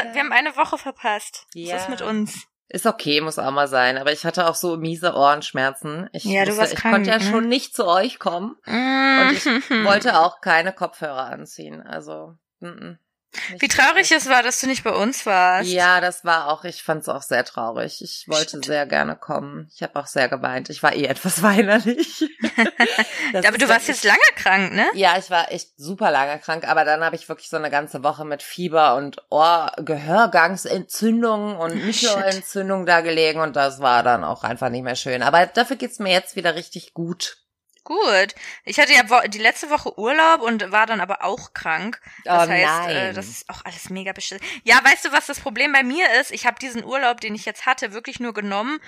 eine, wir haben eine Woche verpasst. Ja. Was ist mit uns? Ist okay, muss auch mal sein. Aber ich hatte auch so miese Ohrenschmerzen. Ich, Ja, warst ich krank, konnte ja ne? schon nicht zu euch kommen. Und ich wollte auch keine Kopfhörer anziehen. Also, mm, mm. Nicht Wie traurig es war, dass du nicht bei uns warst. Ja, das war auch, ich fand es auch sehr traurig. Ich wollte Shit. sehr gerne kommen. Ich habe auch sehr geweint. Ich war eh etwas weinerlich. Aber du warst jetzt lange krank, ne? Ja, ich war echt super lange krank, aber dann habe ich wirklich so eine ganze Woche mit Fieber und Ohr Gehörgangsentzündung und Shit. Mittelohrentzündung da gelegen und das war dann auch einfach nicht mehr schön. Aber dafür geht's mir jetzt wieder richtig gut. Gut. Ich hatte ja die letzte Woche Urlaub und war dann aber auch krank. Das oh heißt, äh, das ist auch alles mega beschissen. Ja, weißt du, was das Problem bei mir ist? Ich habe diesen Urlaub, den ich jetzt hatte, wirklich nur genommen,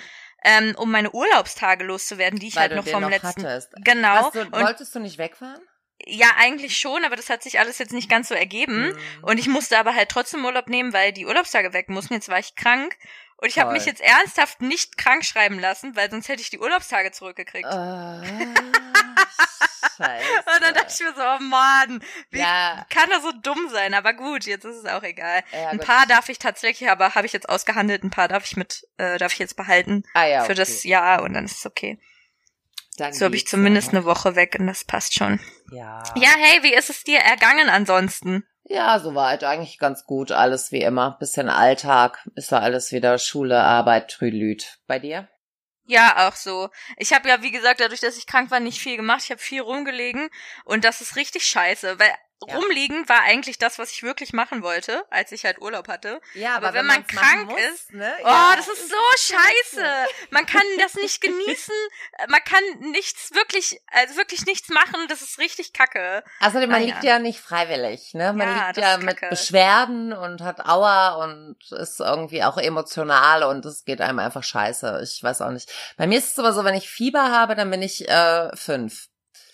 ähm, um meine Urlaubstage loszuwerden, die ich Weil halt noch vom noch letzten. hattest. Genau. Du, wolltest du nicht wegfahren? ja, eigentlich schon, aber das hat sich alles jetzt nicht ganz so ergeben. Hm. Und ich musste aber halt trotzdem Urlaub nehmen, weil die Urlaubstage weg mussten. Jetzt war ich krank. Und ich habe mich jetzt ernsthaft nicht krank schreiben lassen, weil sonst hätte ich die Urlaubstage zurückgekriegt. Ah, Scheiße. Und dann dachte ich mir so, oh Mann, wie ja, kann er so dumm sein? Aber gut, jetzt ist es auch egal. ja, Ein paar darf ich tatsächlich, aber habe ich jetzt ausgehandelt, ein paar darf ich mit, äh, darf ich jetzt behalten ah, ja, für okay. das Jahr und dann ist es okay. Dann So habe ich zumindest ja. eine Woche weg und das passt schon. Ja. Ja, hey, wie ist es dir ergangen ansonsten? Ja, soweit eigentlich ganz gut. Alles wie immer. Bisschen Alltag. Ist ja alles wieder Schule, Arbeit, Trülüt. Bei dir? Ja, auch so. Ich habe ja, wie gesagt, dadurch, dass ich krank war, nicht viel gemacht. Ich habe viel rumgelegen und das ist richtig scheiße, weil Ja. rumliegen war eigentlich das, was ich wirklich machen wollte, als ich halt Urlaub hatte. Ja, Aber wenn man man's krank machen ist- ne? Oh, ja, das ist so scheiße. Man kann das nicht genießen. Man kann nichts wirklich, also wirklich nichts machen. Das ist richtig kacke. Außerdem, man Ah, liegt ja. ja nicht freiwillig, ne? Man liegt ja mit kacke. Beschwerden und hat Aua und ist irgendwie auch emotional und es geht einem einfach scheiße. Ich weiß auch nicht. Bei mir ist es aber so, wenn ich Fieber habe, dann bin ich äh, fünf.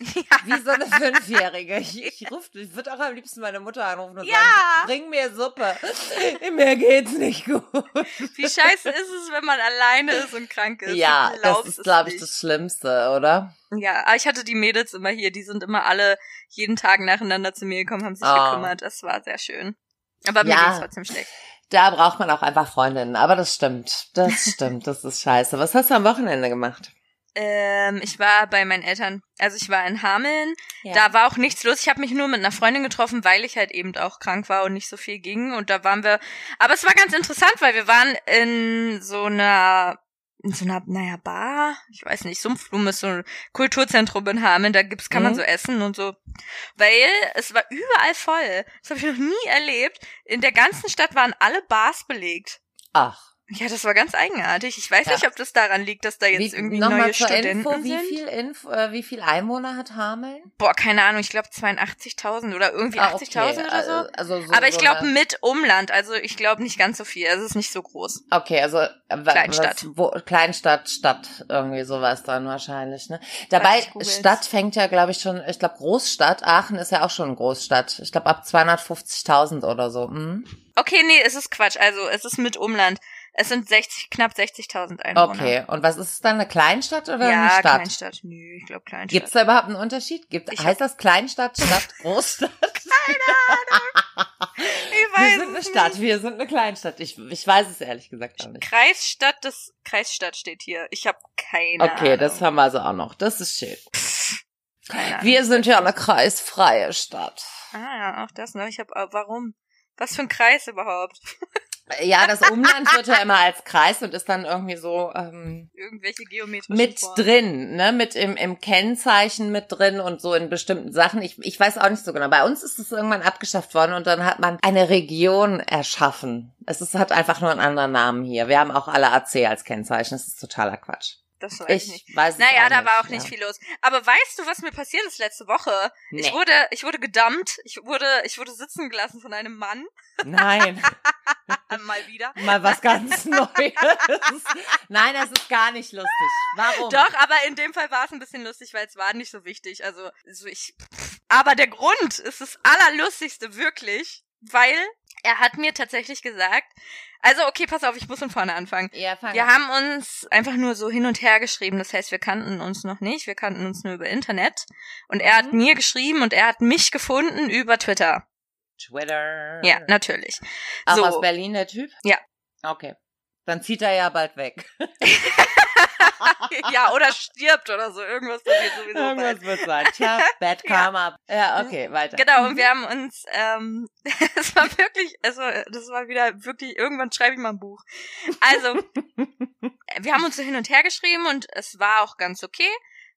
Wie so eine Fünfjährige. Ich, ich ruf, ich würde auch am liebsten meine Mutter anrufen und Ja. sagen, bring mir Suppe. Mir geht's nicht gut. Wie scheiße ist es, wenn man alleine ist und krank ist? Ja, das ist, glaube ich, nicht. das Schlimmste, oder? Ja, aber ich hatte die Mädels immer hier. Die sind immer alle jeden Tag nacheinander zu mir gekommen, haben sich Ah. gekümmert. Das war sehr schön. Aber mir Ja. ging's trotzdem schlecht. Da braucht man auch einfach Freundinnen. Aber das stimmt. Das stimmt. Das ist scheiße. Was hast du am Wochenende gemacht? Ähm, ich war bei meinen Eltern, also ich war in Hameln. Da war auch nichts los. Ich habe mich nur mit einer Freundin getroffen, weil ich halt eben auch krank war und nicht so viel ging. Und da waren wir. Aber es war ganz interessant, weil wir waren in so einer in so einer, naja, Bar, ich weiß nicht, Sumpfblume ist so ein Kulturzentrum in Hameln, da gibt's, kann man Mhm. so essen und so. Weil es war überall voll. Das habe ich noch nie erlebt. In der ganzen Stadt waren alle Bars belegt. Ach. Ja, das war ganz eigenartig. Ich weiß Ja. nicht, ob das daran liegt, dass da jetzt Wie, irgendwie nochmal neue zur Studenten Info, wie sind. viel, Info, äh, wie viel Einwohner hat Hameln? Boah, keine Ahnung, ich glaube 82.000 oder irgendwie Ah, 80.000 oder so. Also, also so Aber ich so glaube mit Umland, also ich glaube nicht ganz so viel. Also es ist nicht so groß. Okay, also äh, Kleinstadt. Was, wo, Kleinstadt, Stadt, irgendwie sowas dann wahrscheinlich, ne? Dabei. Stadt fängt ja, glaube ich, schon, ich glaube, Großstadt, Aachen ist ja auch schon Großstadt. Ich glaube, ab 250.000 oder so. Hm? Okay, nee, es ist Quatsch. Also es ist mit Umland. Es sind 60, knapp 60.000 Einwohner. Okay, und was ist es dann, eine Kleinstadt oder Ja, eine Stadt? Kleinstadt. Nö, ich glaube Kleinstadt. Gibt's da überhaupt einen Unterschied? Gibt, Ich heißt das Kleinstadt, Stadt, Großstadt? ich Wir weiß sind eine es Stadt, wir sind eine Kleinstadt. Ich, ich weiß es ehrlich gesagt auch nicht. Kreisstadt des Kreisstadt steht hier. Ich habe keine Okay, Ahnung. das haben wir also auch noch. Das ist schön. keine Ahnung. Wir sind ja eine kreisfreie Stadt. Ah ja, auch das noch. Ich habe warum? Was für ein Kreis überhaupt? Ja, das Umland wird ja immer als Kreis und ist dann irgendwie so ähm, Irgendwelche geometrischen mit Formen. drin, ne, mit im, im Kennzeichen mit drin und so in bestimmten Sachen. Ich, ich weiß auch nicht so genau. Bei uns ist es irgendwann abgeschafft worden und dann hat man eine Region erschaffen. Es ist, hat einfach nur einen anderen Namen hier. Wir haben auch alle AC als Kennzeichen. Das ist totaler Quatsch. Das weiß ich Ich nicht. weiß Naja, da war auch nicht ja. viel los. Aber weißt du, was mir passiert ist letzte Woche? Ich Nee. wurde, ich wurde gedumpt. Ich wurde, ich wurde sitzen gelassen von einem Mann. Nein, Mal wieder. mal was ganz Neues. Nein, das ist gar nicht lustig. Warum? Doch, aber in dem Fall war es ein bisschen lustig, weil es war nicht so wichtig. Also, so ich. Aber der Grund ist das Allerlustigste, wirklich, weil er hat mir tatsächlich gesagt, also okay, pass auf, ich muss von vorne anfangen. Ja, fang Wir an. haben uns einfach nur so hin und her geschrieben. Das heißt, wir kannten uns noch nicht. Wir kannten uns nur über Internet. Und er hat Mhm. mir geschrieben und er hat mich gefunden über Twitter. Twitter. Ja, natürlich. Auch so. aus Berlin, der Typ? Ja. Okay. Dann zieht er ja bald weg. ja, oder stirbt oder so. Irgendwas passiert sowieso. Irgendwas bald. wird sein. Tja, Bad Karma. Ja. ja, okay, weiter. Genau, und wir haben uns, ähm, es war wirklich, also das war wieder wirklich, irgendwann schreibe ich mal ein Buch. Also, wir haben uns so hin und her geschrieben und es war auch ganz okay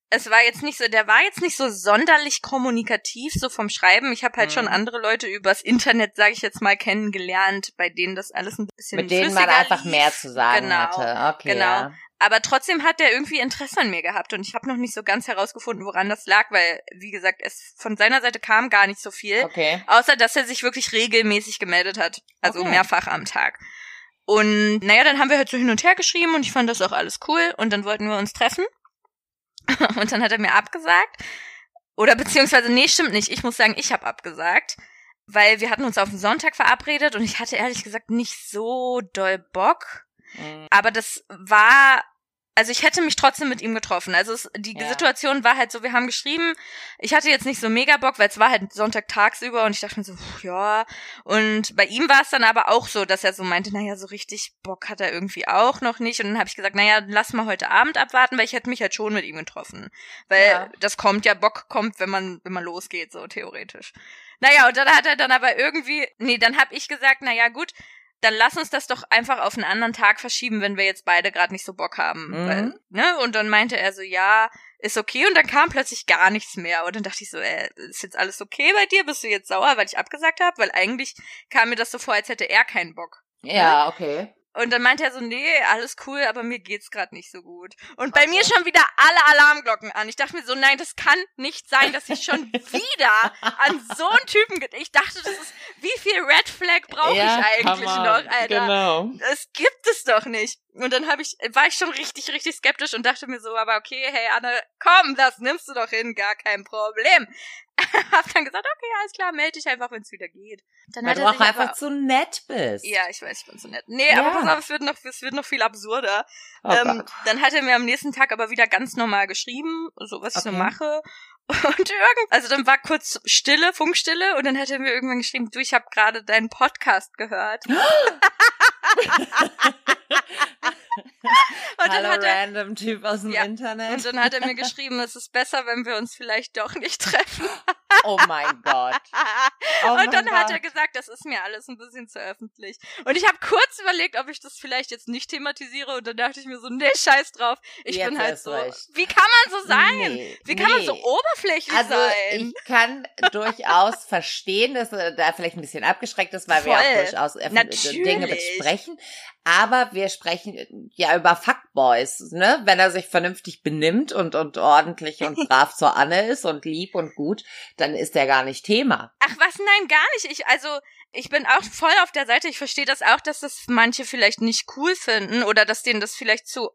es war jetzt nicht so, der war jetzt nicht so sonderlich kommunikativ, so vom Schreiben. Ich habe halt mhm. schon andere Leute übers Internet, sage ich jetzt mal, kennengelernt, bei denen das alles ein bisschen Mit denen man einfach lief. mehr zu sagen genau, hatte. Okay, genau. Ja. Aber trotzdem hat er irgendwie Interesse an mir gehabt und ich habe noch nicht so ganz herausgefunden, woran das lag, weil, wie gesagt, es von seiner Seite kam gar nicht so viel. Okay. Außer, dass er sich wirklich regelmäßig gemeldet hat. Also okay. mehrfach am Tag. Und naja, dann haben wir halt so hin und her geschrieben und ich fand das auch alles cool und dann wollten wir uns treffen. Und dann hat er mir abgesagt. Oder beziehungsweise, nee, stimmt nicht. Ich muss sagen, ich habe abgesagt. Weil wir hatten uns auf den Sonntag verabredet und ich hatte ehrlich gesagt nicht so doll Bock. Mhm. Aber das war also ich hätte mich trotzdem mit ihm getroffen. Also es, die ja. Situation war halt so, wir haben geschrieben, ich hatte jetzt nicht so mega Bock, weil es war halt Sonntag tagsüber und ich dachte mir so, pff, ja. Und bei ihm war es dann aber auch so, dass er so meinte, naja, so richtig Bock hat er irgendwie auch noch nicht. Und dann habe ich gesagt, naja, lass mal heute Abend abwarten, weil ich hätte mich halt schon mit ihm getroffen. Weil ja. das kommt ja, Bock kommt, wenn man, wenn man losgeht, so theoretisch. Naja, und dann hat er dann aber irgendwie, nee, dann hab ich gesagt, naja, gut, dann lass uns das doch einfach auf einen anderen Tag verschieben, wenn wir jetzt beide gerade nicht so Bock haben. Mhm. Weil, ne? Und dann meinte er so, ja, ist okay. Und dann kam plötzlich gar nichts mehr. Und dann dachte ich so, äh, ist jetzt alles okay bei dir? Bist du jetzt sauer, weil ich abgesagt habe? Weil eigentlich kam mir das so vor, als hätte er keinen Bock. Ja, ne? okay. Und dann meinte er so, nee, alles cool, aber mir geht's gerade nicht so gut. Und bei okay. mir schon wieder alle Alarmglocken an. Ich dachte mir so, nein, das kann nicht sein, dass ich schon wieder an so einen Typen geht. Ich dachte, das ist, wie viel Red Flag brauche ja, ich eigentlich noch, Alter? Genau. Das gibt es doch nicht. Und dann habe ich, war ich schon richtig, richtig skeptisch und dachte mir so, aber okay, hey Anne, komm, das nimmst du doch hin, gar kein Problem. hab dann gesagt, okay, alles klar, melde dich einfach, wenn es wieder geht. Dann Weil du auch einfach aber, zu nett bist. Ja, ich weiß, ich bin zu nett. Nee, ja. aber pass auf, es wird noch, es wird noch viel absurder. Oh ähm, dann hat er mir am nächsten Tag aber wieder ganz normal geschrieben, so was okay. ich so mache. Und irgend, also dann war kurz Stille, Funkstille, und dann hat er mir irgendwann geschrieben, du, ich habe gerade deinen Podcast gehört. und dann random er, Typ aus dem ja, Internet. Und dann hat er mir geschrieben, es ist besser, wenn wir uns vielleicht doch nicht treffen. oh mein Gott. Oh und dann Gott. hat er gesagt, das ist mir alles ein bisschen zu öffentlich. Und ich habe kurz überlegt, ob ich das vielleicht jetzt nicht thematisiere. Und dann dachte ich mir so, nee, scheiß drauf. Ich jetzt bin halt so. Recht. Wie kann man so sein? Nee, wie kann nee. man so oberflächlich also, sein? Ich kann durchaus verstehen, dass er da vielleicht ein bisschen abgeschreckt ist, weil Voll. wir auch durchaus Dinge besprechen. Aber wir sprechen ja über Fuckboys, ne? Wenn er sich vernünftig benimmt und, und ordentlich und brav zur Anne ist und lieb und gut, dann ist der gar nicht Thema. Ach was, nein, gar nicht. Ich, also, ich bin auch voll auf der Seite. Ich verstehe das auch, dass das manche vielleicht nicht cool finden oder dass denen das vielleicht zu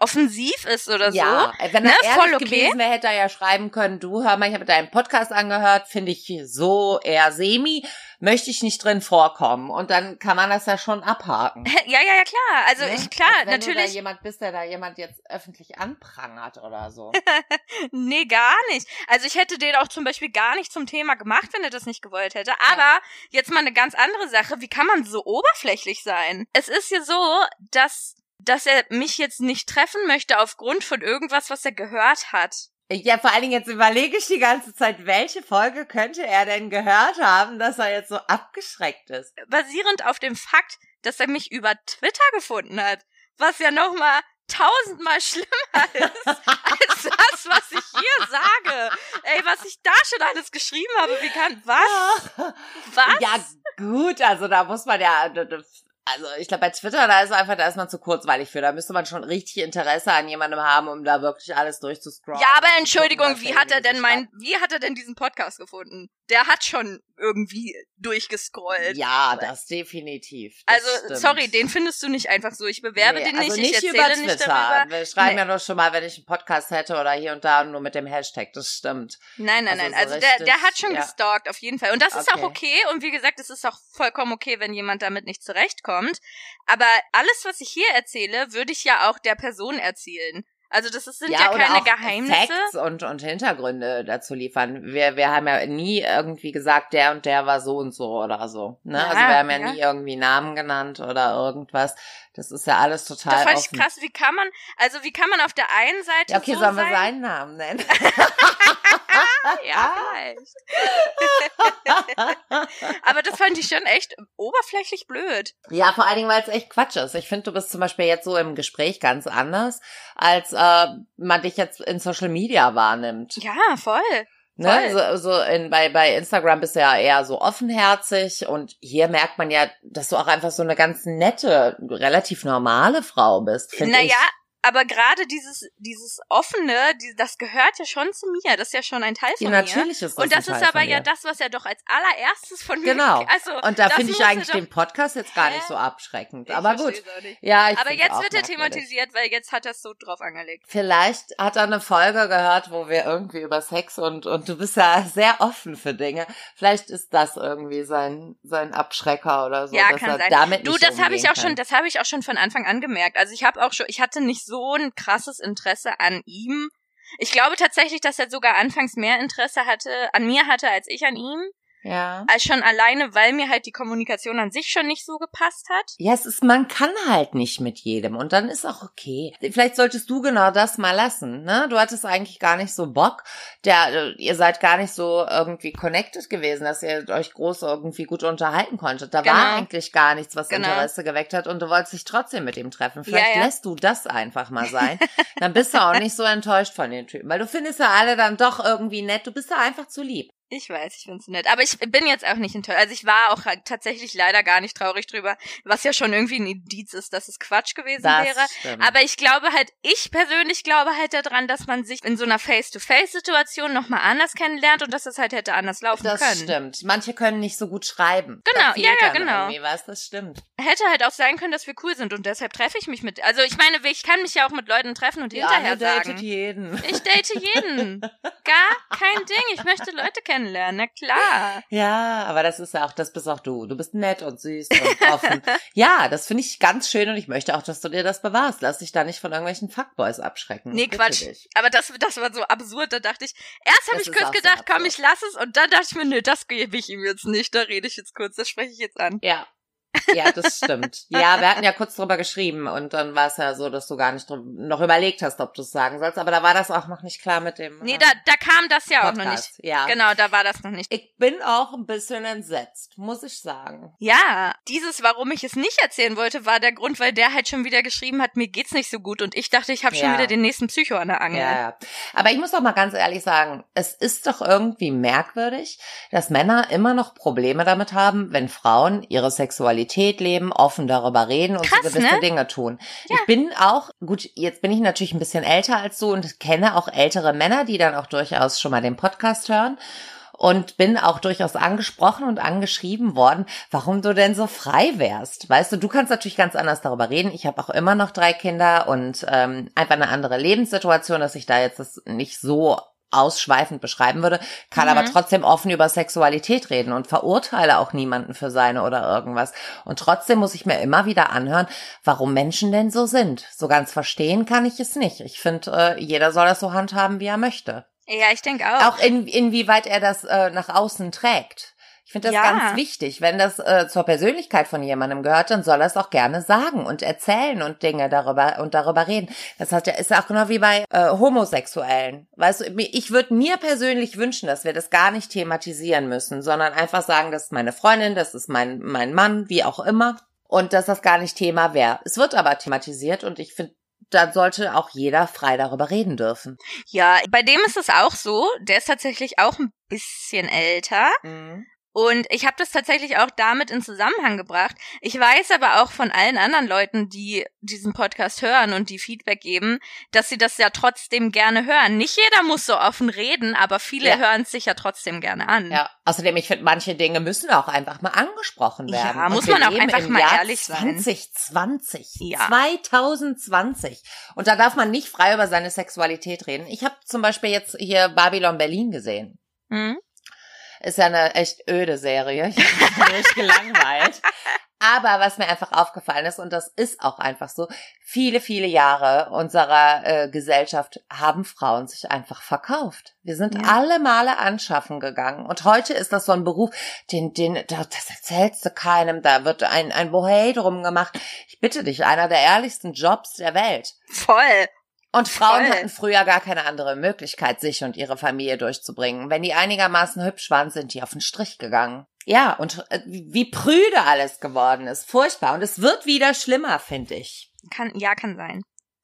offensiv ist oder ja, so. Ja, wenn er ne? ehrlich Voll okay. gewesen wäre, hätte er ja schreiben können, du hör mal, ich habe deinen Podcast angehört, finde ich so eher semi, möchte ich nicht drin vorkommen. Und dann kann man das ja schon abhaken. Ja, ja, ja, klar. Also ne? ich, klar, Als wenn natürlich. Wenn da jemand bist, der da jemand jetzt öffentlich anprangert oder so. nee, gar nicht. Also ich hätte den auch zum Beispiel gar nicht zum Thema gemacht, wenn er das nicht gewollt hätte. Aber ja. jetzt mal eine ganz andere Sache. Wie kann man so oberflächlich sein? Es ist ja so, dass dass er mich jetzt nicht treffen möchte aufgrund von irgendwas, was er gehört hat. Ja, vor allen Dingen jetzt überlege ich die ganze Zeit, welche Folge könnte er denn gehört haben, dass er jetzt so abgeschreckt ist? Basierend auf dem Fakt, dass er mich über Twitter gefunden hat, was ja nochmal tausendmal schlimmer ist als das, was ich hier sage. Ey, was ich da schon alles geschrieben habe, wie kann, was? Was? Ja, gut, also da muss man ja, also ich glaube, bei Twitter, da ist einfach, da ist man zu kurzweilig für. Da müsste man schon richtig Interesse an jemandem haben, um da wirklich alles durchzuscrollen. Ja, aber Entschuldigung, wie hat er denn mein, wie hat er denn diesen Podcast gefunden? Der hat schon irgendwie durchgescrollt. Ja, das definitiv. Das also, stimmt. sorry, den findest du nicht einfach so. Ich bewerbe nee, den nicht, also nicht ich über Twitter. Nicht darüber. Wir schreiben nee. ja nur schon mal, wenn ich einen Podcast hätte oder hier und da nur mit dem Hashtag. Das stimmt. Nein, nein, also nein. So also richtig, der, der hat schon ja. gestalkt, auf jeden Fall. Und das ist okay. auch okay. Und wie gesagt, es ist auch vollkommen okay, wenn jemand damit nicht zurechtkommt. Aber alles, was ich hier erzähle, würde ich ja auch der Person erzählen. Also das ist, sind ja, ja keine Geheimnisse. Facts und, und Hintergründe dazu liefern. Wir, wir haben ja nie irgendwie gesagt, der und der war so und so oder so. Ne? Ja, also wir haben ja, ja, nie irgendwie Namen genannt oder irgendwas. Das ist ja alles total. Das fand ich krass. Wie kann man, also wie kann man auf der einen Seite. Ja, okay, so sollen wir seinen Namen nennen? ja, vielleicht. Aber das fand ich schon echt oberflächlich blöd. Ja, vor allen Dingen, weil es echt Quatsch ist. Ich finde, du bist zum Beispiel jetzt so im Gespräch ganz anders, als äh, man dich jetzt in Social Media wahrnimmt. Ja, voll. Ne? So, so in, bei, bei Instagram bist du ja eher so offenherzig und hier merkt man ja, dass du auch einfach so eine ganz nette, relativ normale Frau bist. Naja, ich aber gerade dieses, dieses offene, die, das gehört ja schon zu mir. Das ist ja schon ein Teil von ja, mir. Natürlich ist das Und das ist aber ja das, was ja doch als allererstes von mir. Genau. Also, und da finde ich eigentlich den Podcast jetzt gar nicht so abschreckend. Ich aber gut. Ja, ich aber jetzt wird er thematisiert, weil jetzt hat er es so drauf angelegt. Vielleicht hat er eine Folge gehört, wo wir irgendwie über Sex und, und du bist ja sehr offen für Dinge. Vielleicht ist das irgendwie sein, sein Abschrecker oder so. Ja, kann sein. Damit du, das habe ich auch kann. schon, das habe ich auch schon von Anfang an gemerkt. Also ich habe auch schon, ich hatte nicht so ein krasses Interesse an ihm. Ich glaube tatsächlich, dass er sogar anfangs mehr Interesse hatte, an mir hatte, als ich an ihm. Ja. Als schon alleine, weil mir halt die Kommunikation an sich schon nicht so gepasst hat. Ja, es ist, man kann halt nicht mit jedem und dann ist auch okay. Vielleicht solltest du genau das mal lassen, ne? Du hattest eigentlich gar nicht so Bock. Der, ihr seid gar nicht so irgendwie connected gewesen, dass ihr euch groß irgendwie gut unterhalten konntet. Da genau. war eigentlich gar nichts, was genau. Interesse geweckt hat und du wolltest dich trotzdem mit ihm treffen. Vielleicht ja, ja. lässt du das einfach mal sein. dann bist du auch nicht so enttäuscht von den Typen, weil du findest ja alle dann doch irgendwie nett. Du bist ja einfach zu lieb. Ich weiß, ich find's nett. Aber ich bin jetzt auch nicht enttäuscht. Also ich war auch halt tatsächlich leider gar nicht traurig drüber, was ja schon irgendwie ein Indiz ist, dass es Quatsch gewesen das wäre. Stimmt. Aber ich glaube halt, ich persönlich glaube halt daran, dass man sich in so einer Face-to-Face-Situation nochmal anders kennenlernt und dass es halt hätte anders laufen das können. Das stimmt. Manche können nicht so gut schreiben. Genau, ja, ja, genau. Was, das stimmt. Hätte halt auch sein können, dass wir cool sind und deshalb treffe ich mich mit. Also ich meine, ich kann mich ja auch mit Leuten treffen und ja, hinterher datet sagen. jeden. Ich date jeden. Gar kein Ding. Ich möchte Leute kennenlernen. Na klar. Ja, aber das ist ja auch, das bist auch du. Du bist nett und süß und offen. ja, das finde ich ganz schön und ich möchte auch, dass du dir das bewahrst. Lass dich da nicht von irgendwelchen Fuckboys abschrecken. Nee, Quatsch. Dich. Aber das, das war so absurd. Da dachte ich, erst habe ich kurz gedacht, komm, ich lass es und dann dachte ich mir, nö, das gebe ich ihm jetzt nicht. Da rede ich jetzt kurz, das spreche ich jetzt an. Ja, ja, das stimmt. Ja, wir hatten ja kurz drüber geschrieben und dann war es ja so, dass du gar nicht noch überlegt hast, ob du es sagen sollst. Aber da war das auch noch nicht klar mit dem. Nee, da, da kam das ja Podcast. auch noch nicht. Ja. Genau, da war das noch nicht. Ich bin auch ein bisschen entsetzt, muss ich sagen. Ja, dieses, warum ich es nicht erzählen wollte, war der Grund, weil der halt schon wieder geschrieben hat, mir geht's nicht so gut und ich dachte, ich habe schon ja. wieder den nächsten Psycho an der Angel. Ja, ja. Aber ich muss doch mal ganz ehrlich sagen, es ist doch irgendwie merkwürdig, dass Männer immer noch Probleme damit haben, wenn Frauen ihre Sexualität leben, offen darüber reden und Krass, so gewisse ne? Dinge tun. Ja. Ich bin auch, gut, jetzt bin ich natürlich ein bisschen älter als du und kenne auch ältere Männer, die dann auch durchaus schon mal den Podcast hören und bin auch durchaus angesprochen und angeschrieben worden, warum du denn so frei wärst. Weißt du, du kannst natürlich ganz anders darüber reden. Ich habe auch immer noch drei Kinder und ähm, einfach eine andere Lebenssituation, dass ich da jetzt das nicht so ausschweifend beschreiben würde, kann mhm. aber trotzdem offen über Sexualität reden und verurteile auch niemanden für seine oder irgendwas. Und trotzdem muss ich mir immer wieder anhören, warum Menschen denn so sind. So ganz verstehen kann ich es nicht. Ich finde, äh, jeder soll das so handhaben, wie er möchte. Ja, ich denke auch. Auch in, inwieweit er das äh, nach außen trägt. Ich finde das ja. ganz wichtig. Wenn das äh, zur Persönlichkeit von jemandem gehört, dann soll er es auch gerne sagen und erzählen und Dinge darüber und darüber reden. Das heißt ja, ist auch genau wie bei äh, Homosexuellen. Weißt du, ich würde mir persönlich wünschen, dass wir das gar nicht thematisieren müssen, sondern einfach sagen, das ist meine Freundin, das ist mein, mein Mann, wie auch immer. Und dass das gar nicht Thema wäre. Es wird aber thematisiert und ich finde, dann sollte auch jeder frei darüber reden dürfen. Ja, bei dem ist es auch so. Der ist tatsächlich auch ein bisschen älter. Mhm. Und ich habe das tatsächlich auch damit in Zusammenhang gebracht. Ich weiß aber auch von allen anderen Leuten, die diesen Podcast hören und die Feedback geben, dass sie das ja trotzdem gerne hören. Nicht jeder muss so offen reden, aber viele ja. hören es sich ja trotzdem gerne an. Ja, außerdem, ich finde, manche Dinge müssen auch einfach mal angesprochen werden. Ja, muss man auch einfach mal Jahr ehrlich 2020, sein. 2020, ja. 2020. Und da darf man nicht frei über seine Sexualität reden. Ich habe zum Beispiel jetzt hier Babylon Berlin gesehen. Mhm. Ist ja eine echt öde Serie. Ich habe mich gelangweilt. Aber was mir einfach aufgefallen ist, und das ist auch einfach so, viele, viele Jahre unserer äh, Gesellschaft haben Frauen sich einfach verkauft. Wir sind ja. alle Male anschaffen gegangen. Und heute ist das so ein Beruf, den, den, das erzählst du keinem, da wird ein, ein Bohey drum gemacht. Ich bitte dich, einer der ehrlichsten Jobs der Welt. Voll. Und Frauen Voll. hatten früher gar keine andere Möglichkeit, sich und ihre Familie durchzubringen. Wenn die einigermaßen hübsch waren, sind die auf den Strich gegangen. Ja, und äh, wie prüde alles geworden ist. Furchtbar. Und es wird wieder schlimmer, finde ich. Kann, ja, kann sein.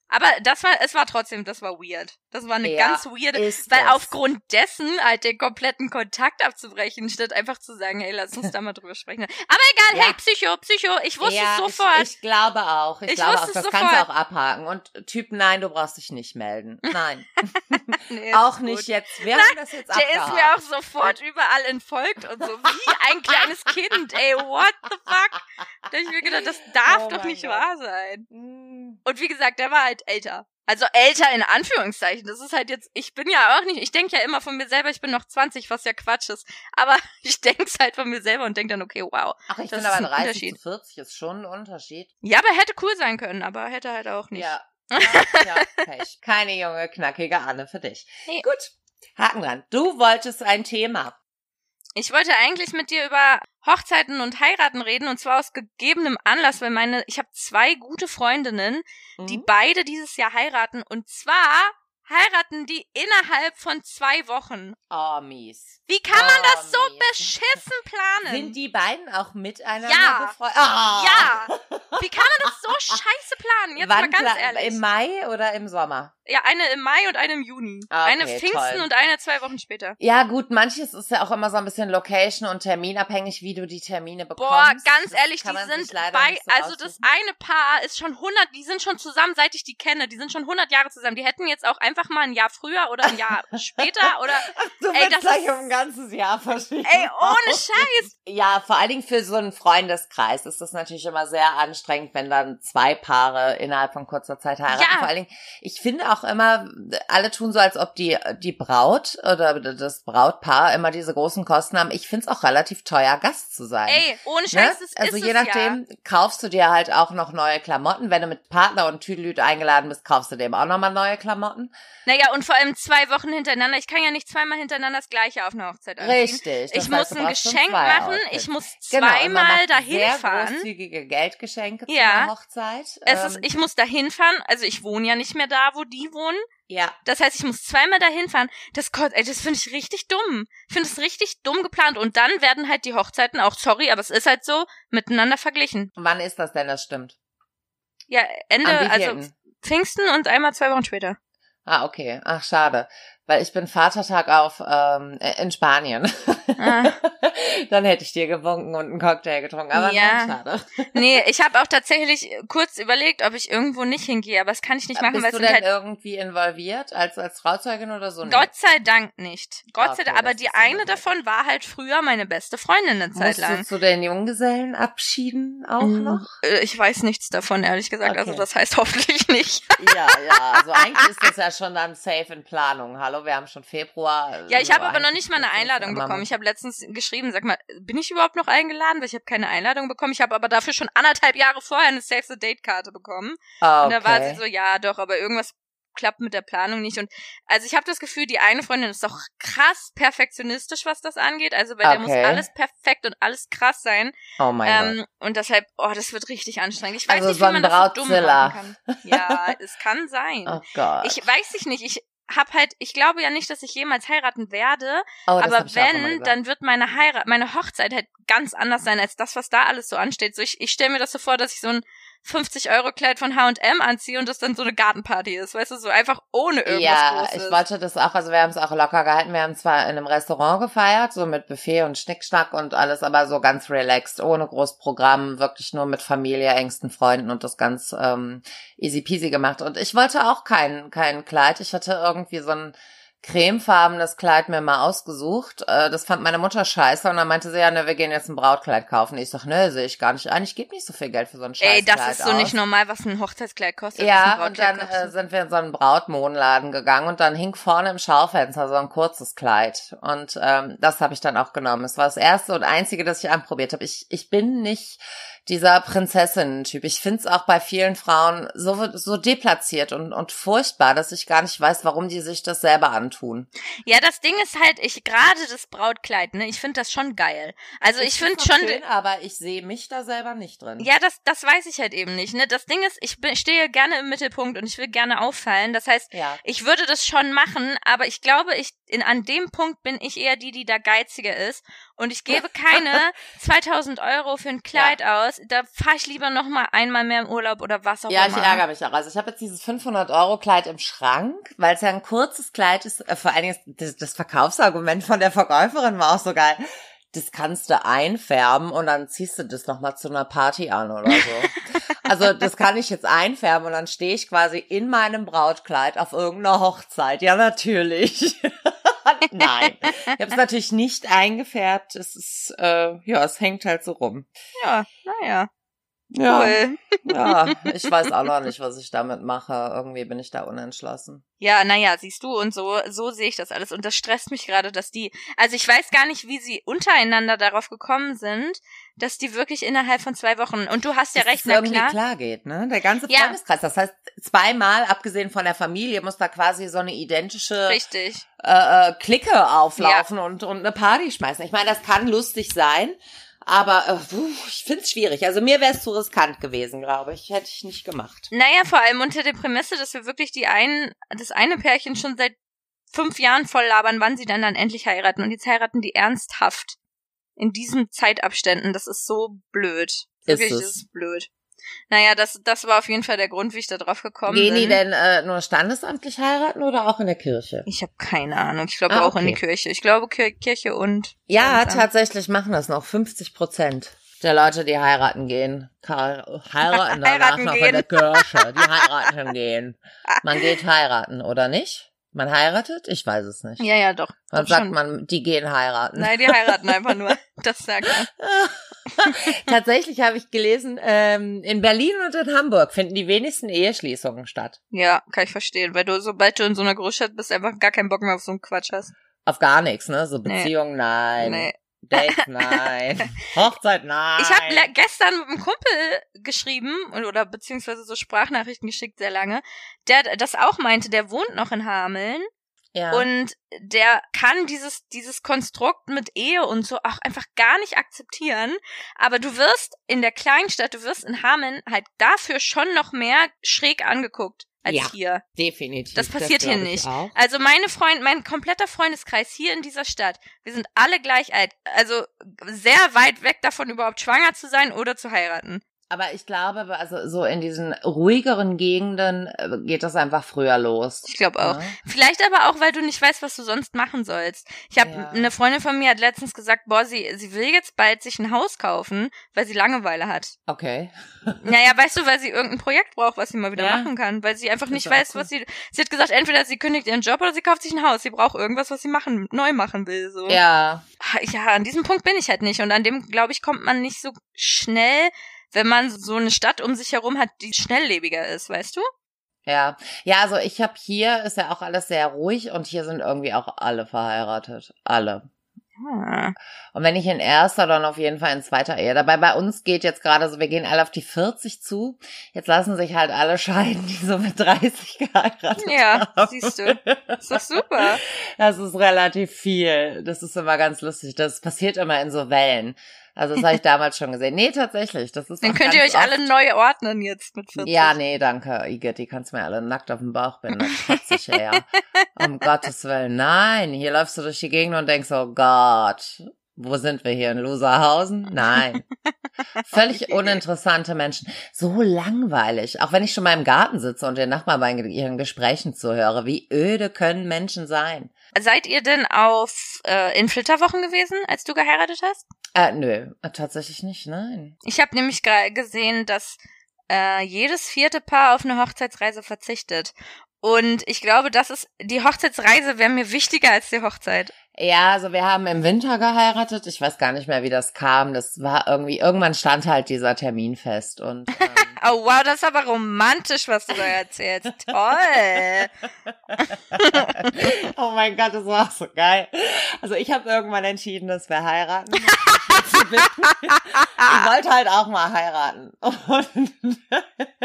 Aber das war, es war trotzdem, das war weird. Das war eine ja, ganz weirde, weil das. aufgrund dessen halt den kompletten Kontakt abzubrechen, statt einfach zu sagen, hey, lass uns da mal drüber sprechen. Aber egal, ja. hey, Psycho, Psycho, ich wusste ja, es sofort. Ich, ich, glaube auch, ich, ich glaube auch, das sofort. kannst du auch abhaken. Und Typ, nein, du brauchst dich nicht melden. Nein. nee, auch nicht jetzt. Wir haben das jetzt Der ist mir auch sofort überall entfolgt und so wie ein kleines Kind, ey, what the fuck? Da hab ich mir gedacht, das darf oh doch nicht Gott. wahr sein. Mm. Und wie gesagt, der war halt älter. Also älter in Anführungszeichen. Das ist halt jetzt, ich bin ja auch nicht, ich denke ja immer von mir selber, ich bin noch 20, was ja Quatsch ist. Aber ich denke es halt von mir selber und denke dann, okay, wow. Ach, ich finde aber 30 zu 40 ist schon ein Unterschied. Ja, aber hätte cool sein können, aber hätte halt auch nicht. Ja. Ja, ja Pech. Keine junge, knackige Anne für dich. Nee. Gut. Haken dran. Du wolltest ein Thema. Ich wollte eigentlich mit dir über Hochzeiten und Heiraten reden und zwar aus gegebenem Anlass, weil meine, ich habe zwei gute Freundinnen, mhm. die beide dieses Jahr heiraten und zwar heiraten die innerhalb von zwei Wochen. Oh, mies. Wie kann man oh, das so mies. beschissen planen? Sind die beiden auch miteinander ja. befreundet? Oh. Ja. Wie kann man das so scheiße planen? Jetzt Wann mal ganz ehrlich. Im Mai oder im Sommer? Ja, eine im Mai und eine im Juni. Okay, eine Pfingsten toll. und eine zwei Wochen später. Ja, gut, manches ist ja auch immer so ein bisschen Location und terminabhängig, wie du die Termine bekommst. Boah, ganz ehrlich, die sind bei, so also das eine Paar ist schon 100, die sind schon zusammen, seit ich die kenne. Die sind schon 100 Jahre zusammen. Die hätten jetzt auch einfach mal ein Jahr früher oder ein Jahr später oder. du ey, das gleich ist, um ein ganzes Jahr verschieden. Ey, ohne Scheiß. Ja, vor allen Dingen für so einen Freundeskreis ist das natürlich immer sehr anstrengend, wenn dann zwei Paare innerhalb von kurzer Zeit heiraten. Ja. Vor allen Dingen, ich finde auch immer, alle tun so, als ob die, die Braut oder das Brautpaar immer diese großen Kosten haben. Ich finde es auch relativ teuer, Gast zu sein. Ey, ohne ne? Scheiß, ne? Also je nachdem, ja. kaufst du dir halt auch noch neue Klamotten. Wenn du mit Partner und Tüdelüt eingeladen bist, kaufst du dem auch nochmal neue Klamotten. Naja, und vor allem zwei Wochen hintereinander. Ich kann ja nicht zweimal hintereinander das gleiche auf einer Hochzeit anziehen. Richtig. ich muss ein Geschenk machen. Outfits. Ich muss genau, zweimal genau, dahin sehr fahren. großzügige Geldgeschenke ja. zur Hochzeit. Es ist, ähm, ich muss dahin fahren. Also ich wohne ja nicht mehr da, wo die wohnen. Ja. Das heißt, ich muss zweimal dahin fahren. Das, das finde ich richtig dumm. Ich finde es richtig dumm geplant. Und dann werden halt die Hochzeiten auch, sorry, aber es ist halt so, miteinander verglichen. Wann ist das denn, das stimmt? Ja, Ende, also Pfingsten und einmal zwei Wochen später. Ah, okay. Ach, schade weil ich bin Vatertag auf ähm, äh, in Spanien. Ah. Dann hätte ich dir gewunken und einen Cocktail getrunken, aber ja. nein, schade. Nee, ich habe auch tatsächlich kurz überlegt, ob ich irgendwo nicht hingehe, aber das kann ich nicht machen, Bist weil du denn halt irgendwie involviert als als Trauzeugin oder so? Gott sei Dank nicht. Gott okay, sei Dank, aber die eine davon war halt früher meine beste Freundin eine Zeit lang. Musstest du den Junggesellen abschieden auch mhm. noch? Äh, ich weiß nichts davon, ehrlich gesagt, also okay. also das heißt hoffentlich nicht. ja, ja, also eigentlich ist das ja schon dann safe in Planung. Hallo, wir haben schon Februar. Ja, ich habe aber noch nicht mal eine Einladung bekommen. Ich habe letztens geschrieben, sag mal, bin ich überhaupt noch eingeladen? Weil ich habe keine Einladung bekommen. Ich habe aber dafür schon anderthalb Jahre vorher eine Save the Date Karte bekommen. okay. Und da war sie so, ja, doch, aber irgendwas klappt mit der Planung nicht. Und also ich habe das Gefühl, die eine Freundin ist doch krass perfektionistisch, was das angeht. Also bei der muss alles perfekt und alles krass sein. Oh mein ähm, Gott. Und deshalb, oh, das wird richtig anstrengend. Ich weiß also nicht, so wie man das so dumm machen kann. Ja, es kann sein. Oh Gott. Ich weiß ich nicht. Ich hab halt, ich glaube ja nicht, dass ich jemals heiraten werde, oh, aber wenn, dann wird meine Heirat, meine Hochzeit halt ganz anders sein als das, was da alles so ansteht. So ich, ich stelle mir das so vor, dass ich so ein 50 Euro Kleid von H&M anziehe und das dann so eine Gartenparty ist, weißt du, so einfach ohne irgendwas Ja, Großes. ich wollte das auch, also wir haben es auch locker gehalten, wir haben zwar in einem Restaurant gefeiert, so mit Buffet und Schnickschnack und alles, aber so ganz relaxed, ohne Großprogramm, wirklich nur mit Familie, engsten Freunden und das ganz ähm, easy peasy gemacht. Und ich wollte auch kein, kein Kleid, ich hatte irgendwie so ein cremefarbenes Kleid mir mal ausgesucht. Äh, das fand meine Mutter scheiße und dann meinte sie, ja, ne, wir gehen jetzt ein Brautkleid kaufen. Ich sag, ne, sehe ich gar nicht ein. Ich gebe nicht so viel Geld für so ein Scheißkleid Ey, das ist so aus. nicht normal, was ein Hochzeitskleid kostet. Ja, und dann äh, sind wir in so einen Brautmohnladen gegangen und dann hing vorne im Schaufenster so ein kurzes Kleid. Und ähm, das habe ich dann auch genommen. Es war das erste und einzige, das ich anprobiert habe. Ich, ich bin nicht dieser Prinzessinnen-Typ. Ich finde es auch bei vielen Frauen so, so deplatziert und, und furchtbar, dass ich gar nicht weiß, warum die sich das selber antun. Ja, das Ding ist halt, ich gerade das Brautkleid, ne, ich finde das schon geil. Also ich, ich finde schon. Schön, aber ich sehe mich da selber nicht drin. Ja, das, das weiß ich halt eben nicht. Ne? Das Ding ist, ich bin, stehe gerne im Mittelpunkt und ich will gerne auffallen. Das heißt, ja. ich würde das schon machen, aber ich glaube, ich in, an dem Punkt bin ich eher die, die da geiziger ist und ich gebe keine 2000 Euro für ein Kleid ja. aus. Da fahre ich lieber noch mal einmal mehr im Urlaub oder was auch ja, immer. Ja, ich ärgere mich auch. Also ich habe jetzt dieses 500 Euro Kleid im Schrank, weil es ja ein kurzes Kleid ist. Äh, vor allen Dingen das, das Verkaufsargument von der Verkäuferin war auch so geil. Das kannst du einfärben und dann ziehst du das noch mal zu einer Party an oder so. also das kann ich jetzt einfärben und dann stehe ich quasi in meinem Brautkleid auf irgendeiner Hochzeit. Ja, natürlich. Nein, ich habe es natürlich nicht eingefärbt. Es ist, äh, ja, es hängt halt so rum. Ja, naja. Ja, cool. ja, ich weiß auch noch nicht, was ich damit mache. Irgendwie bin ich da unentschlossen. Ja, naja, siehst du, und so, so sehe ich das alles. Und das stresst mich gerade, dass die, also ich weiß gar nicht, wie sie untereinander darauf gekommen sind, dass die wirklich innerhalb von zwei Wochen, und du hast ja dass recht, na irgendwie klar. klar geht, ne? Der ganze Freundeskreis. Ja. Das heißt, zweimal, abgesehen von der Familie, muss da quasi so eine identische Richtig. Äh, äh, Clique auflaufen ja. und, und eine Party schmeißen. Ich meine, das kann lustig sein. Aber äh, ich finde es schwierig. Also mir wäre es zu riskant gewesen, glaube ich. Hätte ich nicht gemacht. Naja, vor allem unter der Prämisse, dass wir wirklich die einen, das eine Pärchen schon seit fünf Jahren voll labern, wann sie dann dann endlich heiraten. Und jetzt heiraten die ernsthaft. In diesen Zeitabständen. Das ist so blöd. Wirklich, ist es. das ist blöd. Naja, das, das war auf jeden Fall der Grund, wie ich da drauf gekommen Gehen bin. Gehen die denn äh, nur standesamtlich heiraten oder auch in der Kirche? Ich habe keine Ahnung. Ich glaube ah, auch okay. in die Kirche. Ich glaube Kirche und. Ja, und tatsächlich machen das noch 50 Prozent der Leute, die heiraten gehen. Heiraten danach heiraten noch gehen. in der Kirche. Die heiraten gehen. Man geht heiraten, oder nicht? Man heiratet? Ich weiß es nicht. Ja, ja, doch. Dann sagt schon. man, die gehen heiraten. Nein, die heiraten einfach nur. Das sagt man. Tatsächlich habe ich gelesen, ähm, in Berlin und in Hamburg finden die wenigsten Eheschließungen statt. Ja, kann ich verstehen, weil du, sobald du in so einer Großstadt bist, einfach gar keinen Bock mehr auf so einen Quatsch hast. Auf gar nichts, ne? So Beziehungen, nee. nein. Nee. Date, nein. Hochzeit, nein. Ich habe gestern mit einem Kumpel geschrieben oder beziehungsweise so Sprachnachrichten geschickt, sehr lange, der das auch meinte, der wohnt noch in Hameln ja. Und der kann dieses, dieses Konstrukt mit Ehe und so auch einfach gar nicht akzeptieren. Aber du wirst in der Kleinstadt, du wirst in Hameln halt dafür schon noch mehr schräg angeguckt als ja, hier. Definitiv. Das passiert das hier nicht. Also meine Freund, mein kompletter Freundeskreis hier in dieser Stadt, wir sind alle gleich alt. Also sehr weit weg davon, überhaupt schwanger zu sein oder zu heiraten. Aber ich glaube, also so in diesen ruhigeren Gegenden äh, geht das einfach früher los. Ich glaube auch. Ja. Vielleicht aber auch, weil du nicht weißt, was du sonst machen sollst. Ich habe ja. eine Freundin von mir hat letztens gesagt, boah, sie sie will jetzt bald sich ein Haus kaufen, weil sie Langeweile hat. Okay. naja, weißt du, weil sie irgendein Projekt braucht, was sie mal wieder ja. machen kann, weil sie einfach nicht weiß, cool. was sie. Sie hat gesagt, entweder sie kündigt ihren Job oder sie kauft sich ein Haus. Sie braucht irgendwas, was sie machen, neu machen will. So. Ja. Ja, an diesem Punkt bin ich halt nicht und an dem glaube ich kommt man nicht so schnell wenn man so eine Stadt um sich herum hat, die schnelllebiger ist, weißt du? Ja, ja, also ich habe hier ist ja auch alles sehr ruhig und hier sind irgendwie auch alle verheiratet, alle. Ah. Und wenn ich in erster, dann auf jeden Fall in zweiter Ehe. Dabei bei uns geht jetzt gerade so, wir gehen alle auf die 40 zu. Jetzt lassen sich halt alle scheiden, die so mit 30 geheiratet ja, haben. Ja, siehst du. Das ist super. Das ist relativ viel. Das ist immer ganz lustig. Das passiert immer in so Wellen. Also das habe ich damals schon gesehen. Nee, tatsächlich. Das ist Dann könnt ihr euch oft. alle neu ordnen jetzt mit 40. Ja, nee, danke, Igitt. Die kannst mir alle nackt auf dem Bauch binden. Das ja. um Gottes Willen. Nein, hier läufst du durch die Gegend und denkst, oh Gott, wo sind wir hier? In Loserhausen? Nein. Völlig uninteressante Menschen. So langweilig. Auch wenn ich schon mal im Garten sitze und den Nachbarn bei ihren Gesprächen zuhöre. Wie öde können Menschen sein? Seid ihr denn auf äh, in Flitterwochen gewesen, als du geheiratet hast? Äh, nö, tatsächlich nicht, nein. Ich habe nämlich gesehen, dass äh, jedes vierte Paar auf eine Hochzeitsreise verzichtet. Und ich glaube, das ist, die Hochzeitsreise wäre mir wichtiger als die Hochzeit. Ja, also wir haben im Winter geheiratet. Ich weiß gar nicht mehr, wie das kam. Das war irgendwie, irgendwann stand halt dieser Termin fest und. Ähm, oh wow, das ist aber romantisch, was du da erzählst. Toll. oh mein Gott, das war so geil. Also ich habe irgendwann entschieden, dass wir heiraten. anzubinden. ich wollte halt auch mal heiraten. Und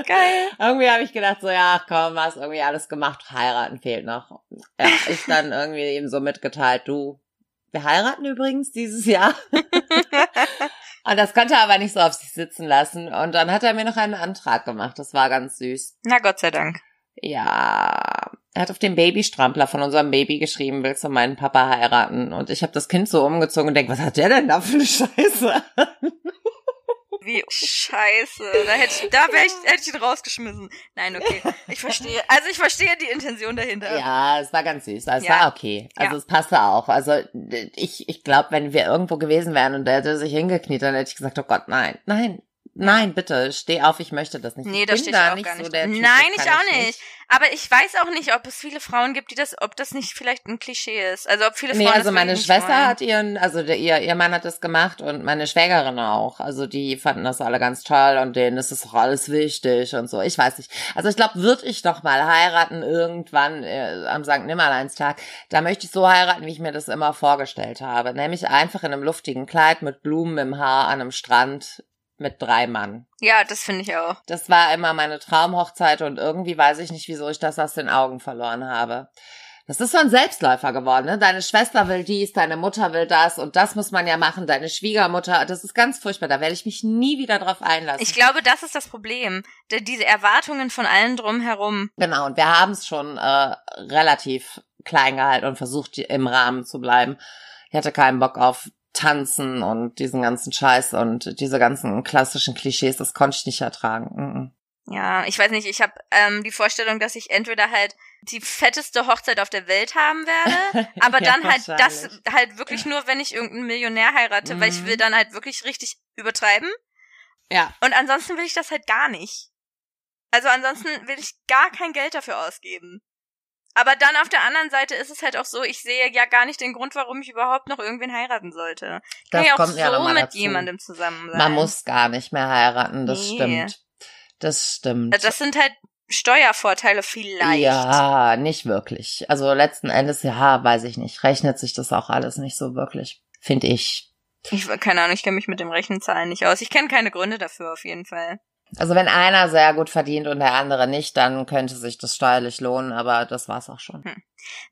Geil. irgendwie habe ich gedacht, so ja, komm, hast irgendwie alles gemacht, heiraten fehlt noch. Ja, ich dann irgendwie eben so mitgeteilt, du, wir heiraten übrigens dieses Jahr. Und das konnte er aber nicht so auf sich sitzen lassen. Und dann hat er mir noch einen Antrag gemacht. Das war ganz süß. Na Gott sei Dank. Ja, er hat auf dem Babystrampler von unserem Baby geschrieben, willst du meinen Papa heiraten? Und ich habe das Kind so umgezogen und denk, was hat der denn da für eine Scheiße? Wie scheiße. Da hätte ich, da wäre ich, hätte ich ihn rausgeschmissen. Nein, okay. Ich verstehe. Also ich verstehe die Intention dahinter. Ja, es war ganz süß. Also Ja. Es war okay. Also Ja. es passte auch. Also ich, ich glaube, wenn wir irgendwo gewesen wären und der hätte sich hingekniet, dann hätte ich gesagt, oh Gott, nein, nein, nein, bitte, steh auf, ich möchte das nicht. Nee, ich da stehe ich auch nicht gar so nicht. der Typ, Nein, ich auch nicht. Aber ich weiß auch nicht, ob es viele Frauen gibt, die das, ob das nicht vielleicht ein Klischee ist. Also ob viele Nee, Frauen also das meine Schwester wollen. hat ihren, also der, ihr, ihr Mann hat das gemacht und meine Schwägerin auch. Also die fanden das alle ganz toll und denen ist es auch alles wichtig und so. Ich weiß nicht. Also ich glaube, würde ich noch mal heiraten irgendwann äh, am St. Nimmerleinstag, da möchte ich so heiraten, wie ich mir das immer vorgestellt habe. Nämlich einfach in einem luftigen Kleid mit Blumen im Haar an einem Strand mit drei Mann. Ja, das finde ich auch. Das war immer meine Traumhochzeit und irgendwie weiß ich nicht, wieso ich das aus den Augen verloren habe. Das ist so ein Selbstläufer geworden, ne? Deine Schwester will dies, deine Mutter will das und das muss man ja machen, deine Schwiegermutter, das ist ganz furchtbar, da werde ich mich nie wieder drauf einlassen. Ich glaube, das ist das Problem. Diese Erwartungen von allen drumherum. genau, und wir haben es schon äh, relativ klein gehalten und versucht, im Rahmen zu bleiben. Ich hatte keinen Bock auf Tanzen und diesen ganzen Scheiß und diese ganzen klassischen Klischees, das konnte ich nicht ertragen. Mhm. Ja, ich weiß nicht, ich habe ähm, die Vorstellung, dass ich entweder halt die fetteste Hochzeit auf der Welt haben werde, aber Ja, dann halt das halt wirklich nur, wenn ich irgendeinen Millionär heirate, weil ich Mhm. will dann halt wirklich richtig übertreiben. Ja, Und ansonsten will ich das halt gar nicht. Also ansonsten will ich gar kein Geld dafür ausgeben. Aber dann auf der anderen Seite ist es halt auch so, ich sehe ja gar nicht den Grund, warum ich überhaupt noch irgendwen heiraten sollte. Ich kann Das ja auch kommt so ja noch mal mit dazu. jemandem zusammen sein. Man muss gar nicht mehr heiraten, das Nee. stimmt. Das stimmt. Das sind halt Steuervorteile vielleicht. Ja, nicht wirklich. Also letzten Endes, ja, weiß ich nicht. Rechnet sich das auch alles nicht so wirklich, finde ich. Ich keine Ahnung, ich kenne mich mit dem Rechenzahlen nicht aus. Ich kenne keine Gründe dafür auf jeden Fall. Also wenn einer sehr gut verdient und der andere nicht, dann könnte sich das steuerlich lohnen, aber das war's auch schon.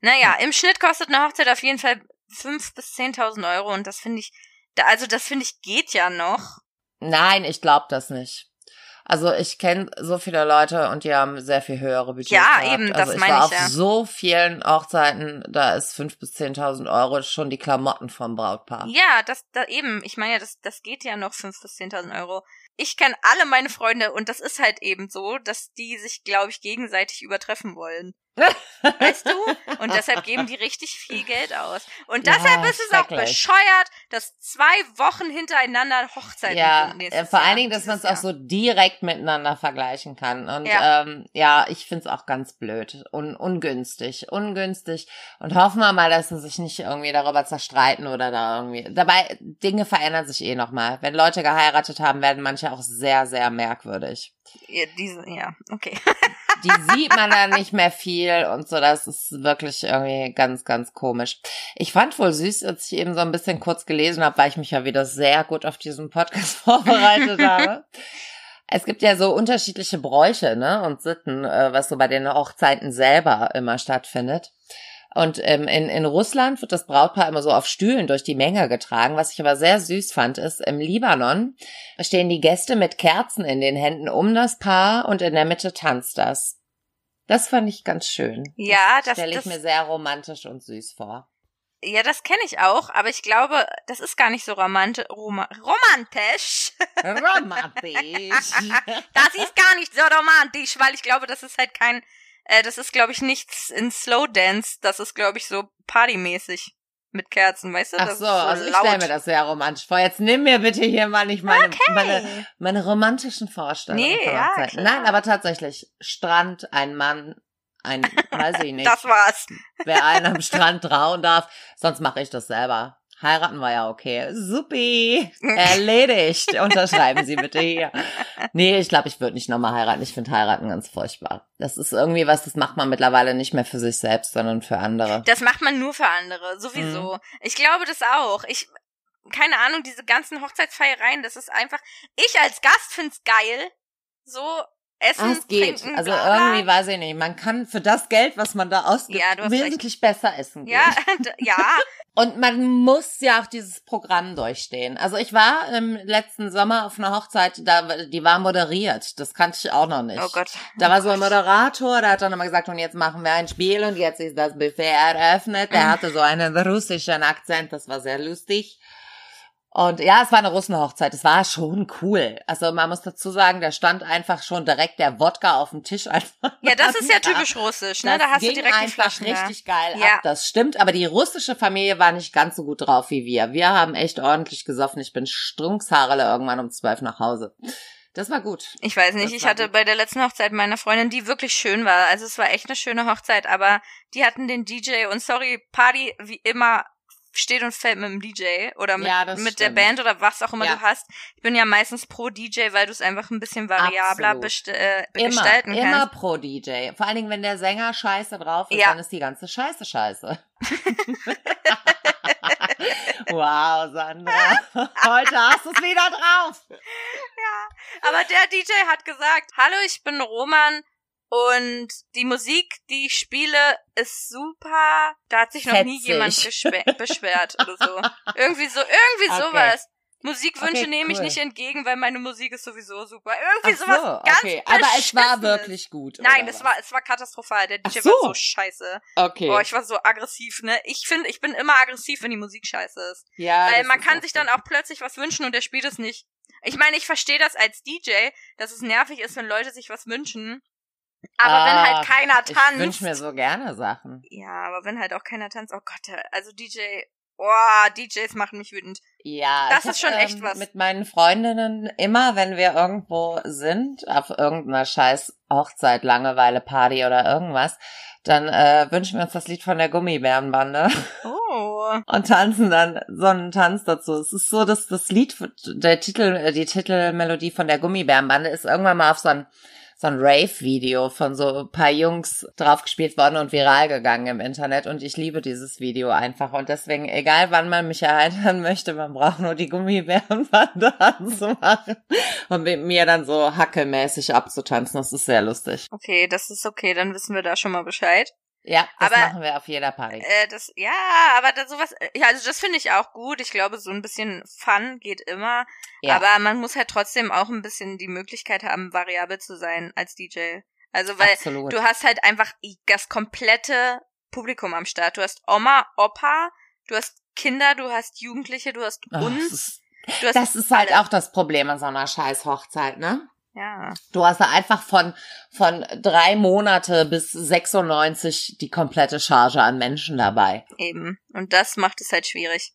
Naja, im Schnitt kostet eine Hochzeit auf jeden Fall 5.000 bis 10.000 Euro und das finde ich, da, also das finde ich geht ja noch. Nein, ich glaube das nicht. Also ich kenne so viele Leute und die haben sehr viel höhere Budgets. Ja, gehabt. eben, das also ich meine war ich auf ja. so vielen Hochzeiten, da ist 5.000 bis 10.000 Euro schon die Klamotten vom Brautpaar. Ja, das, da eben, ich meine ja, das, das geht ja noch 5.000 bis 10.000 Euro. Ich kenne alle meine Freunde und das ist halt eben so, dass die sich, glaube ich, gegenseitig übertreffen wollen. Weißt du? Und deshalb geben die richtig viel Geld aus. Und Ja, deshalb ist es auch bescheuert, dass zwei Wochen hintereinander Hochzeiten Ja, äh, vor Jahr, allen Dingen, dass man es auch so direkt miteinander vergleichen kann. Und Ja. ähm, ja, ich find's auch ganz blöd und ungünstig. Ungünstig. Und hoffen wir mal, dass sie sich nicht irgendwie darüber zerstreiten oder da irgendwie. Dabei, Dinge verändern sich eh nochmal. Wenn Leute geheiratet haben, werden manche auch sehr, sehr merkwürdig. Ja, diese, ja, okay. Die sieht man dann nicht mehr viel und so. Das ist wirklich irgendwie ganz, ganz komisch. Ich fand wohl süß, als ich eben so ein bisschen kurz gelesen habe, weil ich mich ja wieder sehr gut auf diesen Podcast vorbereitet habe. Es gibt ja so unterschiedliche Bräuche ne, und Sitten, äh, was so bei den Hochzeiten selber immer stattfindet. Und ähm, in, in Russland wird das Brautpaar immer so auf Stühlen durch die Menge getragen. Was ich aber sehr süß fand, ist, im Libanon stehen die Gäste mit Kerzen in den Händen um das Paar und in der Mitte tanzt das. Das fand ich ganz schön. Ja, das- stelle ich das- mir sehr romantisch und süß vor. Ja, das kenne ich auch, aber ich glaube, das ist gar nicht so romanti Roma romantisch. Romantisch. Das ist gar nicht so romantisch, weil ich glaube, das ist halt kein, äh, das ist, glaube ich, nichts in Slow Dance. Das ist, glaube ich, so partymäßig mit Kerzen, weißt du? Ach das so, ist also ich laut. stelle mir das sehr romantisch vor. Jetzt nimm mir bitte hier mal nicht meine, meine, meine romantischen Vorstellungen. Nee, ja. Nein, aber tatsächlich, Strand, ein Mann, ein, weiß ich nicht, Das war's. wer einen am Strand trauen darf. Sonst mache ich das selber. Heiraten war ja okay. Supi. Erledigt. Unterschreiben Sie bitte hier. Nee, ich glaube, ich würde nicht nochmal heiraten. Ich finde heiraten ganz furchtbar. Das ist irgendwie was, das macht man mittlerweile nicht mehr für sich selbst, sondern für andere. Das macht man nur für andere, sowieso. Mhm. Ich glaube das auch. Ich keine Ahnung, diese ganzen Hochzeitsfeiereien, das ist einfach, ich als Gast find's geil, so Essen, ah, es geht. trinken, also bla, bla. irgendwie weiß ich nicht. Man kann für das Geld, was man da ausgibt, Ja, wesentlich besser essen gehen. Ja, ja, Und man muss ja auch dieses Programm durchstehen. Also ich war im letzten Sommer auf einer Hochzeit, da, die war moderiert. Das kannte ich auch noch nicht. oh Gott. Da oh war so ein. Moderator, der hat dann immer gesagt, und jetzt machen wir ein Spiel und jetzt ist das Buffet eröffnet. Der hatte so einen russischen Akzent, das war sehr lustig. Und ja, es war eine Russenhochzeit. Es war schon cool. Also man muss dazu sagen, da stand einfach schon direkt der Wodka auf dem Tisch einfach. Ja, das ist ja typisch russisch, ne? das Da hast du ging direkt die einfach Flaschen richtig geil Ja. ab. Das stimmt, aber die russische Familie war nicht ganz so gut drauf wie wir. Wir haben echt ordentlich gesoffen. Ich bin strunkshaarele irgendwann um zwölf nach Hause. Das war gut. Ich weiß nicht, Das ich hatte gut. bei der letzten Hochzeit meiner Freundin, die wirklich schön war. Also es war echt eine schöne Hochzeit, aber die hatten den DJ und sorry, Party wie immer steht und fällt mit dem DJ oder mit, Ja, mit der stimmt. Band oder was auch immer Ja. du hast. Ich bin ja meistens pro DJ, weil du es einfach ein bisschen variabler best äh, Immer, gestalten immer kannst. pro DJ. Vor allen Dingen, wenn der Sänger scheiße drauf ist, Ja. dann ist die ganze Scheiße scheiße. wow, Sandra. Heute hast du es wieder drauf. Aber der DJ hat gesagt, hallo, ich bin Roman und die Musik, die ich spiele, ist super. Da hat sich noch nie Fetzig. jemand beschwer beschwert oder so. Irgendwie so, irgendwie Okay. sowas. Musikwünsche Okay, nehme ich cool. nicht entgegen, weil meine Musik ist sowieso super. Irgendwie Ach sowas so, ganz okay. Aber es war wirklich gut. Nein, was? war, es war katastrophal. Der DJ so. war so scheiße. Okay. Boah, ich war so aggressiv, ne? Ich finde, ich bin immer aggressiv, wenn die Musik scheiße ist. ja, Weil man kann sich so. dann auch plötzlich was wünschen und der spielt es nicht. Ich meine, ich verstehe das als DJ, dass es nervig ist, wenn Leute sich was wünschen. Aber wenn halt Ah, keiner Ich tanzt. wünsche mir so gerne Sachen. ja, aber wenn halt auch keiner tanzt, oh Gott, also DJ, oh, DJs machen mich wütend. Ja, Das ich ist schon hab, echt ähm, was. Mit meinen Freundinnen immer, wenn wir irgendwo sind, auf irgendeiner scheiß Hochzeit, Langeweile, Party oder irgendwas, dann äh, wünschen wir uns das Lied von der Gummibärenbande Oh. und tanzen dann so einen Tanz dazu. Es ist so, dass das Lied, der Titel, äh, die Titelmelodie von der Gummibärenbande ist irgendwann mal auf so ein so ein Rave-Video von so ein paar Jungs draufgespielt worden und viral gegangen im Internet und ich liebe dieses Video einfach und deswegen, egal wann man mich erheitern möchte, man braucht nur die Gummibärenbande anzumachen und mit mir dann so hackelmäßig abzutanzen, das ist sehr lustig. Okay, das ist okay, dann wissen wir da schon mal Bescheid. Ja, das Aber- machen wir auf jeder Party. Äh, das, ja, aber da sowas, ja, also das finde ich auch gut. Ich glaube, so ein bisschen Fun geht immer. Ja. Aber man muss halt trotzdem auch ein bisschen die Möglichkeit haben, variabel zu sein als DJ. Also, weil Absolut. du hast halt einfach das komplette Publikum am Start. Du hast Oma, Opa, du hast Kinder, du hast Jugendliche, du hast Ach, uns, das ist, du hast das ist halt alle. auch das Problem an so einer scheiß Hochzeit, ne? Ja. Du hast da einfach von, von drei Monate bis 96 die komplette Charge an Menschen dabei. Eben. Und das macht es halt schwierig.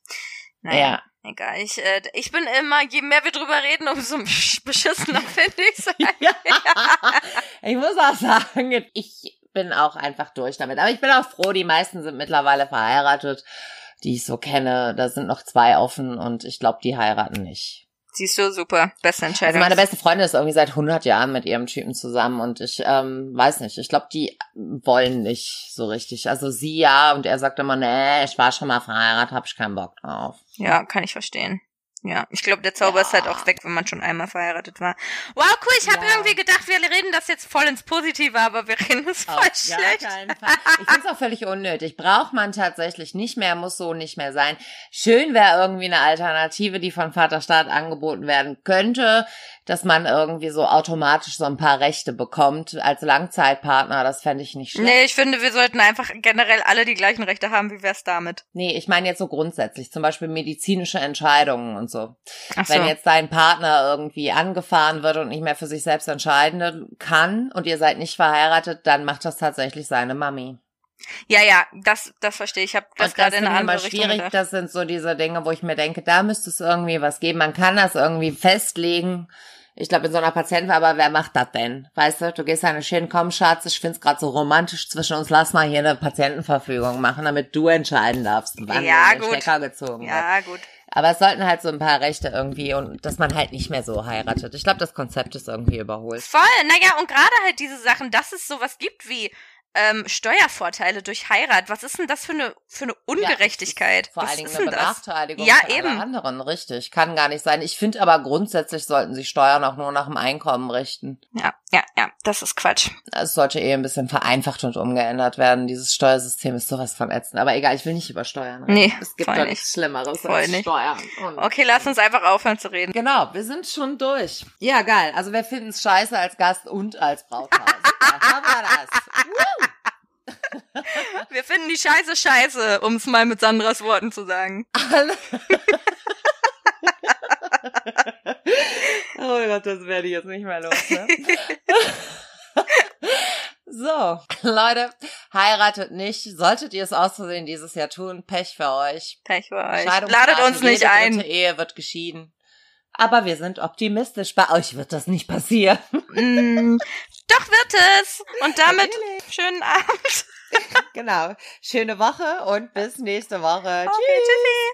Naja, egal. Ich, äh, ich bin immer, je mehr wir drüber reden, umso beschissener finde ich's. Ja. Ich muss auch sagen, ich bin auch einfach durch damit. Aber ich bin auch froh, die meisten sind mittlerweile verheiratet, die ich so kenne. Da sind noch zwei offen und ich glaube, die heiraten nicht. Siehst du, super. Beste Also Entscheidung. meine beste Freundin ist irgendwie seit 100 Jahren mit ihrem Typen zusammen und ich ähm, weiß nicht, ich glaube, die wollen nicht so richtig. Also sie ja und er sagt immer, nee, ich war schon mal verheiratet, hab ich keinen Bock drauf. ja, kann ich verstehen. Ja, ich glaube, der Zauber Ja. ist halt auch weg, wenn man schon einmal verheiratet war. Wow, cool, ich habe Ja. irgendwie gedacht, wir reden das jetzt voll ins Positive, aber wir reden es voll Auf schlecht. Ich finde es auch völlig unnötig. Braucht man tatsächlich nicht mehr, muss so nicht mehr sein. Schön wäre irgendwie eine Alternative, die von Vaterstaat angeboten werden könnte, dass man irgendwie so automatisch so ein paar Rechte bekommt als Langzeitpartner. Das fände ich nicht schlecht. Nee, ich finde, wir sollten einfach generell alle die gleichen Rechte haben. Wie wär's damit? Nee, ich meine jetzt so grundsätzlich, zum Beispiel medizinische Entscheidungen und so. Ach so. Wenn jetzt dein Partner irgendwie angefahren wird und nicht mehr für sich selbst entscheiden kann und ihr seid nicht verheiratet, dann macht das tatsächlich seine Mami. Ja, ja, das, das verstehe ich. Ich habe das das gerade in finde eine ich immer Richtung schwierig. gedacht. Das sind so diese Dinge, wo ich mir denke, da müsste es irgendwie was geben. Man kann das irgendwie festlegen. Ich glaube, in so einer Patienten, aber wer macht das denn? Weißt du, du gehst ja hin, komm Schatz, ich find's gerade so romantisch zwischen uns, lass mal hier eine Patientenverfügung machen, damit du entscheiden darfst, wann Ja, der gut. Stecker gezogen wird. Ja, gut. Aber es sollten halt so ein paar Rechte irgendwie und dass man halt nicht mehr so heiratet. Ich glaube, das Konzept ist irgendwie überholt. Voll, naja, und gerade halt diese Sachen, dass es sowas gibt wie ähm, Steuervorteile durch Heirat. Was ist denn das für eine für eine Ungerechtigkeit? Ja, vor Was allen Dingen eine? Benachteiligung Ja, eben. anderen, richtig. Kann gar nicht sein. Ich finde aber grundsätzlich sollten sich Steuern auch nur nach dem Einkommen richten. Ja, ja, ja, das ist Quatsch. Es sollte eher ein bisschen vereinfacht und umgeändert werden. Dieses Steuersystem ist sowas von ätzend. Aber egal, ich will nicht über Steuern reden. Nee, es gibt doch nicht. nichts Schlimmeres Voll als nicht. Steuern. Und Okay, lass uns einfach aufhören zu reden. Genau, wir sind schon durch. Ja, geil. Also wir finden es scheiße als Gast und als Brautpaar. Super, haben wir das. Wir finden die Scheiße scheiße, um es mal mit Sandras Worten zu sagen. Alle. oh Gott, das werde ich jetzt nicht mehr los. Ne? so, Leute, heiratet nicht. Solltet ihr es aus Versehen dieses Jahr tun, Pech für euch. Pech für euch. Ladet uns nicht jede ein. dritte Ehe wird geschieden. Aber wir sind optimistisch. Bei euch wird das nicht passieren. Mm, doch wird es. Und damit Natürlich. schönen Abend. genau. Schöne Woche und bis nächste Woche. Okay, tschüssi.